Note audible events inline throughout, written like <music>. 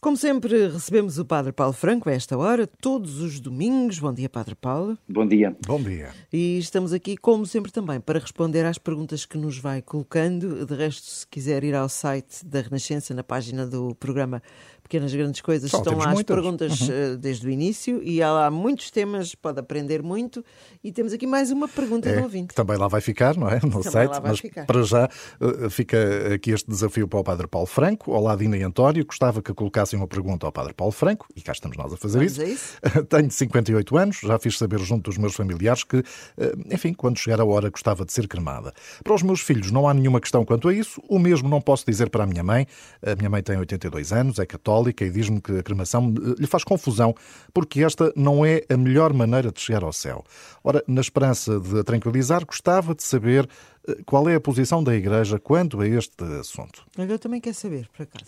Como sempre, recebemos o Padre Paulo Franco a esta hora, todos os domingos. Bom dia, Padre Paulo. Bom dia. Bom dia. E estamos aqui, como sempre, também para responder às perguntas que nos vai colocando. De resto, se quiser ir ao site da Renascença, na página do programa Pequenas Grandes Coisas, Só estão lá as muitas. perguntas Uhum. eh, desde o início e há lá muitos temas, pode aprender muito. E temos aqui mais uma pergunta do É, ouvinte. que também lá vai ficar, não é? No Também site, mas ficar. para já eh, fica aqui este desafio para o Padre Paulo Franco. Olá, Dina e António. Gostava que colocassem uma pergunta ao Padre Paulo Franco, e cá estamos nós a fazer Vamos isso. a isso? <laughs> Tenho 58 anos, já fiz saber junto dos meus familiares que, eh, enfim, quando chegar a hora gostava de ser cremada. Para os meus filhos não há nenhuma questão quanto a isso, o mesmo não posso dizer para a minha mãe. A minha mãe tem 82 anos, é católica e diz-me que a cremação eh, lhe faz confusão, porque esta não é a melhor maneira de chegar ao céu. Ora, na esperança de a tranquilizar, gostava de saber eh, qual é a posição da Igreja quanto a este assunto. Eu também quero saber, por acaso.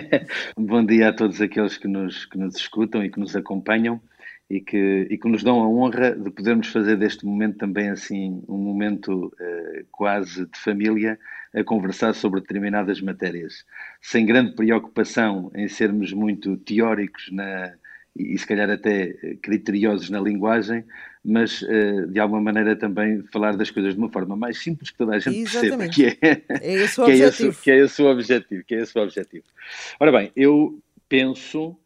<laughs> Bom dia a todos aqueles que nos, que nos escutam e que nos acompanham e que, e que nos dão a honra de podermos fazer deste momento também assim um momento eh, quase de família a conversar sobre determinadas matérias, sem grande preocupação em sermos muito teóricos na, e, e se calhar até eh, criteriosos na linguagem, mas eh, de alguma maneira também falar das coisas de uma forma mais simples que toda a gente perceba, Exatamente. que é, É esse o <laughs> que é, objetivo. esse, que é esse o objetivo, que é esse o objetivo. Ora bem, eu penso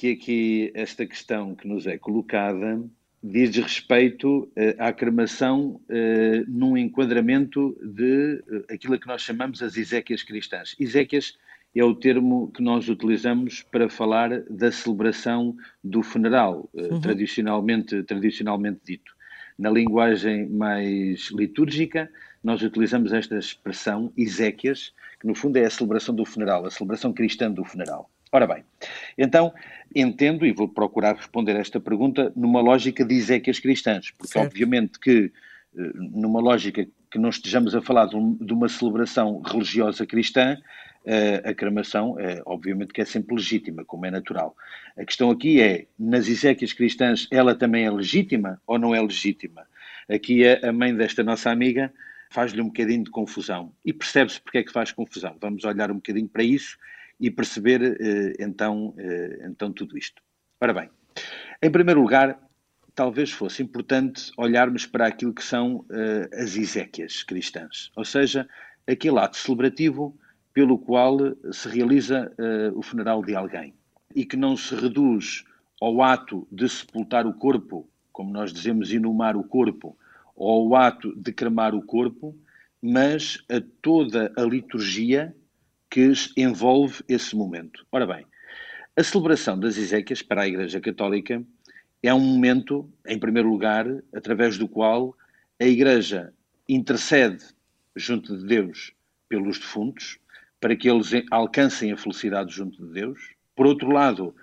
que aqui esta questão que nos é colocada diz respeito eh, à cremação eh, num enquadramento de eh, aquilo que nós chamamos as Ezequias cristãs. Ezequias é o termo que nós utilizamos para falar da celebração do funeral, eh, tradicionalmente, tradicionalmente dito. Na linguagem mais litúrgica, nós utilizamos esta expressão, Ezequias, que no fundo é a celebração do funeral, a celebração cristã do funeral. Ora bem, então entendo e vou procurar responder esta pergunta numa lógica de Ezequias cristãs, porque Certo. obviamente que eh, numa lógica que não estejamos a falar de, um- de uma celebração religiosa cristã, eh, a cremação, é, obviamente que é sempre legítima, como é natural. A questão aqui é, nas Ezequias cristãs, ela também é legítima ou não é legítima? Aqui a mãe desta nossa amiga faz-lhe um bocadinho de confusão. E percebe-se porque é que faz confusão. Vamos olhar um bocadinho para isso e perceber eh, então, eh, então tudo isto. Ora bem, em primeiro lugar, talvez fosse importante olharmos para aquilo que são eh, as Ezequias cristãs, ou seja, aquele ato celebrativo pelo qual se realiza o funeral de alguém e que não se reduz ao ato de sepultar o corpo, como nós dizemos, inumar o corpo, ou ao ato de cremar o corpo, mas a toda a liturgia que envolve esse momento. Ora bem, a celebração das Ezequias para a Igreja Católica é um momento, em primeiro lugar, através do qual a Igreja intercede junto de Deus pelos defuntos, para que eles alcancem a felicidade junto de Deus. Por outro lado,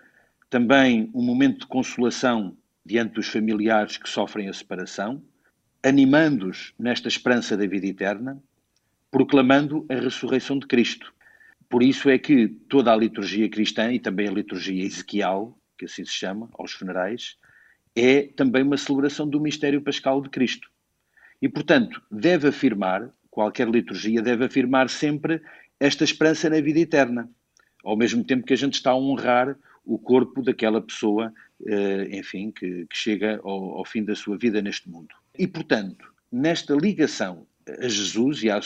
também um momento de consolação diante dos familiares que sofrem a separação, animando-os nesta esperança da vida eterna, proclamando a ressurreição de Cristo. Por isso é que toda a liturgia cristã e também a liturgia ezequial, que assim se chama, aos funerais, é também uma celebração do mistério pascal de Cristo. E, portanto, deve afirmar, qualquer liturgia deve afirmar sempre esta esperança na vida eterna, ao mesmo tempo que a gente está a honrar o corpo daquela pessoa, eh, enfim, que, que chega ao, ao fim da sua vida neste mundo. E, portanto, nesta ligação a Jesus e, ao,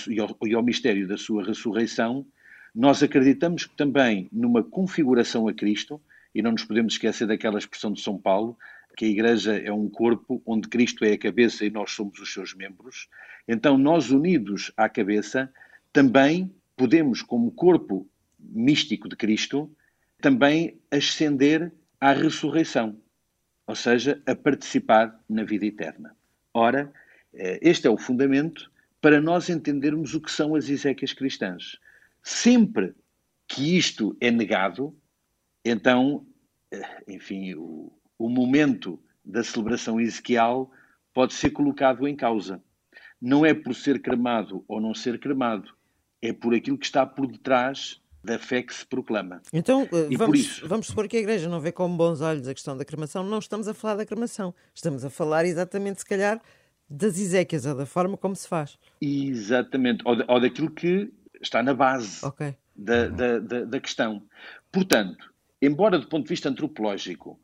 e ao mistério da sua ressurreição, nós acreditamos também numa configuração a Cristo, e não nos podemos esquecer daquela expressão de São Paulo, que a Igreja é um corpo onde Cristo é a cabeça e nós somos os seus membros. Então, nós unidos à cabeça, também podemos, como corpo místico de Cristo, também ascender à ressurreição, ou seja, a participar na vida eterna. Ora, eh, este é o fundamento para nós entendermos o que são as Ezequias cristãs. Sempre que isto é negado, então, eh, enfim, o, o momento da celebração ezequial pode ser colocado em causa. Não é por ser cremado ou não ser cremado, é por aquilo que está por detrás da fé que se proclama. Então, eh, E vamos, isso- vamos supor que a Igreja não vê com bons olhos a questão da cremação. Não estamos a falar da cremação. Estamos a falar exatamente, se calhar, das Ezequias ou da forma como se faz. Exatamente, ou, da- ou daquilo que está na base Ok. da, da, da, da questão. Portanto, embora do ponto de vista antropológico,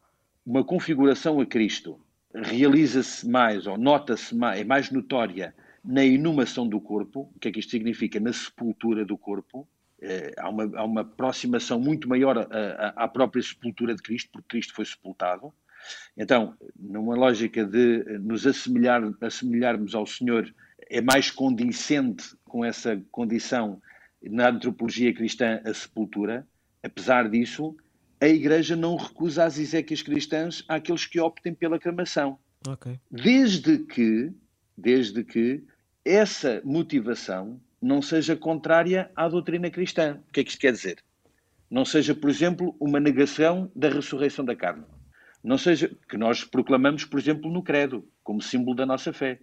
uma configuração a Cristo realiza-se mais ou nota-se mais, é mais notória na inumação do corpo, o que é que isto significa? Na sepultura do corpo, eh, há, uma, há uma aproximação muito maior à, própria sepultura de Cristo, porque Cristo foi sepultado. Então, numa lógica de nos assemelhar, assemelharmos ao Senhor, é mais condicente com essa condição na antropologia cristã a sepultura. Apesar disso, a Igreja não recusa as exéquias cristãs àqueles que optem pela cremação. Okay. Desde que, desde que essa motivação não seja contrária à doutrina cristã. O que é que isto quer dizer? Não seja, por exemplo, uma negação da ressurreição da carne. Não seja que nós proclamamos, por exemplo, no credo, como símbolo da nossa fé.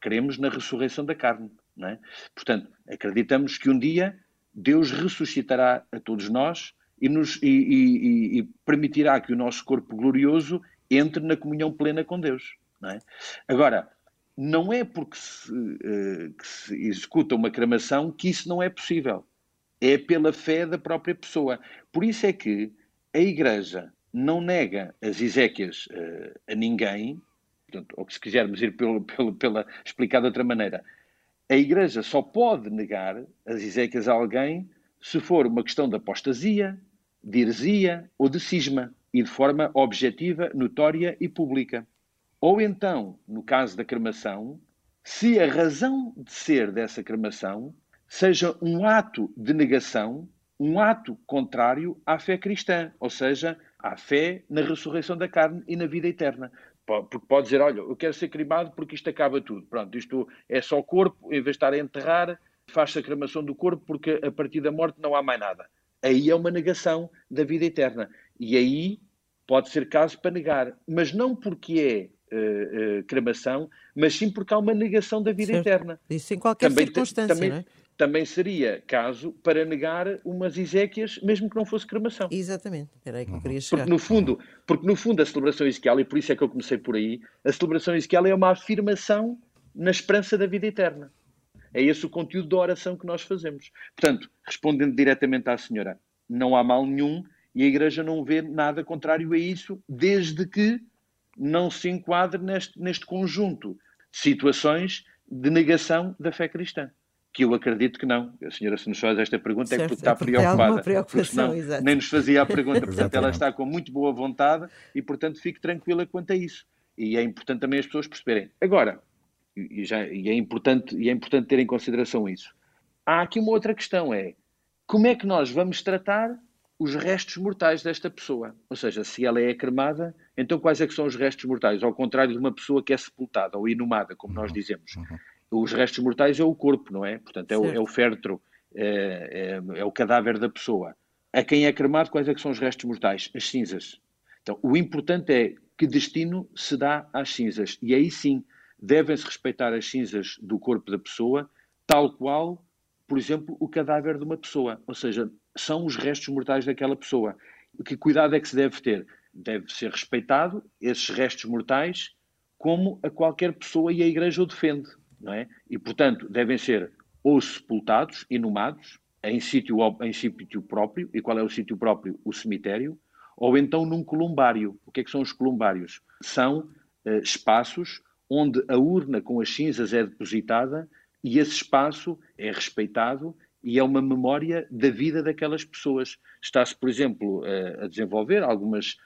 Cremos na ressurreição da carne. Não é? Portanto, acreditamos que um dia Deus ressuscitará a todos nós e, nos, e, e, e permitirá que o nosso corpo glorioso entre na comunhão plena com Deus. Não é? Agora, não é porque se, uh, se, executa uma cremação que isso não é possível. É pela fé da própria pessoa. Por isso é que a Igreja não nega as Ezequias uh, a ninguém, portanto, ou que se quisermos ir pelo, pelo, pela explicar de outra maneira, a Igreja só pode negar as Ezequias a alguém se for uma questão de apostasia, de heresia ou de cisma, e de forma objetiva, notória e pública. Ou então, no caso da cremação, se a razão de ser dessa cremação seja um ato de negação, um ato contrário à fé cristã, ou seja, à fé na ressurreição da carne e na vida eterna. Porque pode dizer, olha, eu quero ser cremado porque isto acaba tudo. Pronto, isto é só corpo, em vez de estar a enterrar, faz-se a cremação do corpo porque a partir da morte não há mais nada. Aí é uma negação da vida eterna. E aí pode ser caso para negar, mas não porque é uh, uh, cremação, mas sim porque há uma negação da vida certo. eterna. Isso em qualquer também, circunstância, também, não é? Também seria caso para negar umas Ezequias, mesmo que não fosse cremação. Exatamente, era aí que eu queria chegar. Porque no fundo, porque no fundo a celebração ezequial, e por isso é que eu comecei por aí, a celebração ezequial é uma afirmação na esperança da vida eterna. É esse o conteúdo da oração que nós fazemos. Portanto, respondendo diretamente à senhora, não há mal nenhum e a Igreja não vê nada contrário a isso, desde que não se enquadre neste, neste conjunto de situações de negação da fé cristã. Que eu acredito que não. A senhora, se nos faz esta pergunta, certo, é porque está é porque preocupada. preocupação, senão, nem nos fazia a pergunta. <laughs> Portanto, ela está com muito boa vontade e, portanto, fique tranquila quanto a isso. E é importante também as pessoas perceberem. Agora, e, já, e, é, importante, e é importante ter em consideração isso. Há aqui uma outra questão: é como é que nós vamos tratar os restos mortais desta pessoa. Ou seja, se ela é cremada, então quais é que são os restos mortais? Ao contrário de uma pessoa que é sepultada ou inumada, como nós uhum. dizemos. Uhum. Os restos mortais é o corpo, não é? Portanto, é o, é o fértero, é, é, é, o cadáver da pessoa. A quem é cremado, quais é que são os restos mortais? As cinzas. Então, o importante é que destino se dá às cinzas. E aí sim, devem-se respeitar as cinzas do corpo da pessoa, tal qual, por exemplo, o cadáver de uma pessoa. Ou seja, são os restos mortais daquela pessoa. Que cuidado é que se deve ter? Deve ser respeitado esses restos mortais como a qualquer pessoa e a Igreja o defende, não é? E, portanto, devem ser ou sepultados, inumados, em sítio, em sítio próprio. E qual é o sítio próprio? O cemitério. Ou então num columbário. O que é que são os columbários? São uh, espaços onde a urna com as cinzas é depositada e esse espaço é respeitado e é uma memória da vida daquelas pessoas. Está-se, por exemplo, a desenvolver algumas,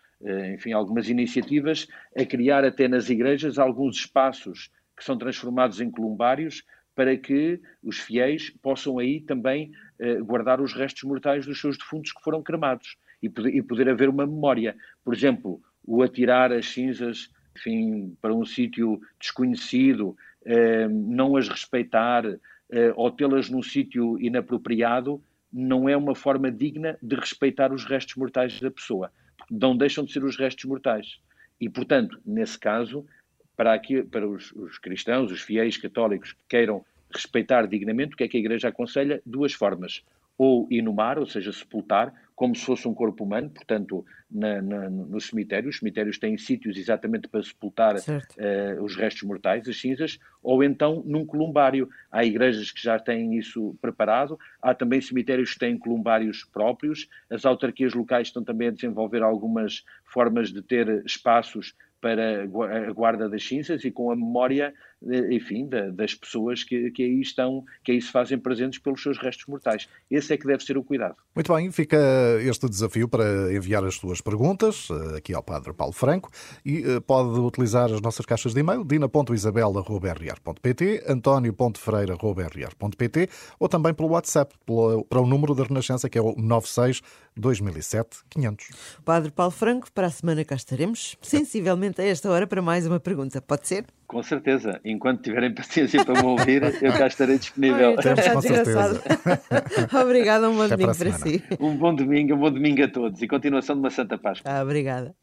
enfim, algumas iniciativas a criar até nas igrejas alguns espaços que são transformados em columbários para que os fiéis possam aí também guardar os restos mortais dos seus defuntos que foram cremados e poder, e poder haver uma memória. Por exemplo, o atirar as cinzas enfim, para um sítio desconhecido, não as respeitar, uh, ou tê-las num sítio inapropriado não é uma forma digna de respeitar os restos mortais da pessoa. Não deixam de ser os restos mortais. E, portanto, nesse caso, para, aqui, para os, os cristãos, os fiéis católicos que queiram respeitar dignamente, o que é que a Igreja aconselha? Duas formas. Ou inumar, ou seja, sepultar, como se fosse um corpo humano, portanto, na, na, no cemitério. Os cemitérios têm sítios exatamente para sepultar uh, os restos mortais, as cinzas, ou então num columbário. Há igrejas que já têm isso preparado, há também cemitérios que têm columbários próprios, as autarquias locais estão também a desenvolver algumas formas de ter espaços para a guarda das cinzas e com a memória, enfim, das pessoas que, que aí estão, que aí se fazem presentes pelos seus restos mortais. Esse é que deve ser o cuidado. Muito bem, fica este desafio para enviar as suas perguntas eh, aqui ao Padre Paulo Franco e eh, pode utilizar as nossas caixas de e-mail dina.isabel.rr.pt, antonio.ferreira.rr.pt ou também pelo WhatsApp para o número da Renascença que é o 96 2007 500. Padre Paulo Franco, para a semana cá estaremos, sensivelmente a esta hora, para mais uma pergunta. Pode ser? Com certeza. Enquanto tiverem <laughs> paciência para me ouvir, eu cá estarei disponível. Ai, está desgraçado. <laughs> Obrigada, um bom Até domingo para, para si. Um bom domingo, um bom domingo a todos e continuação de uma Santa Páscoa. Ah, obrigada.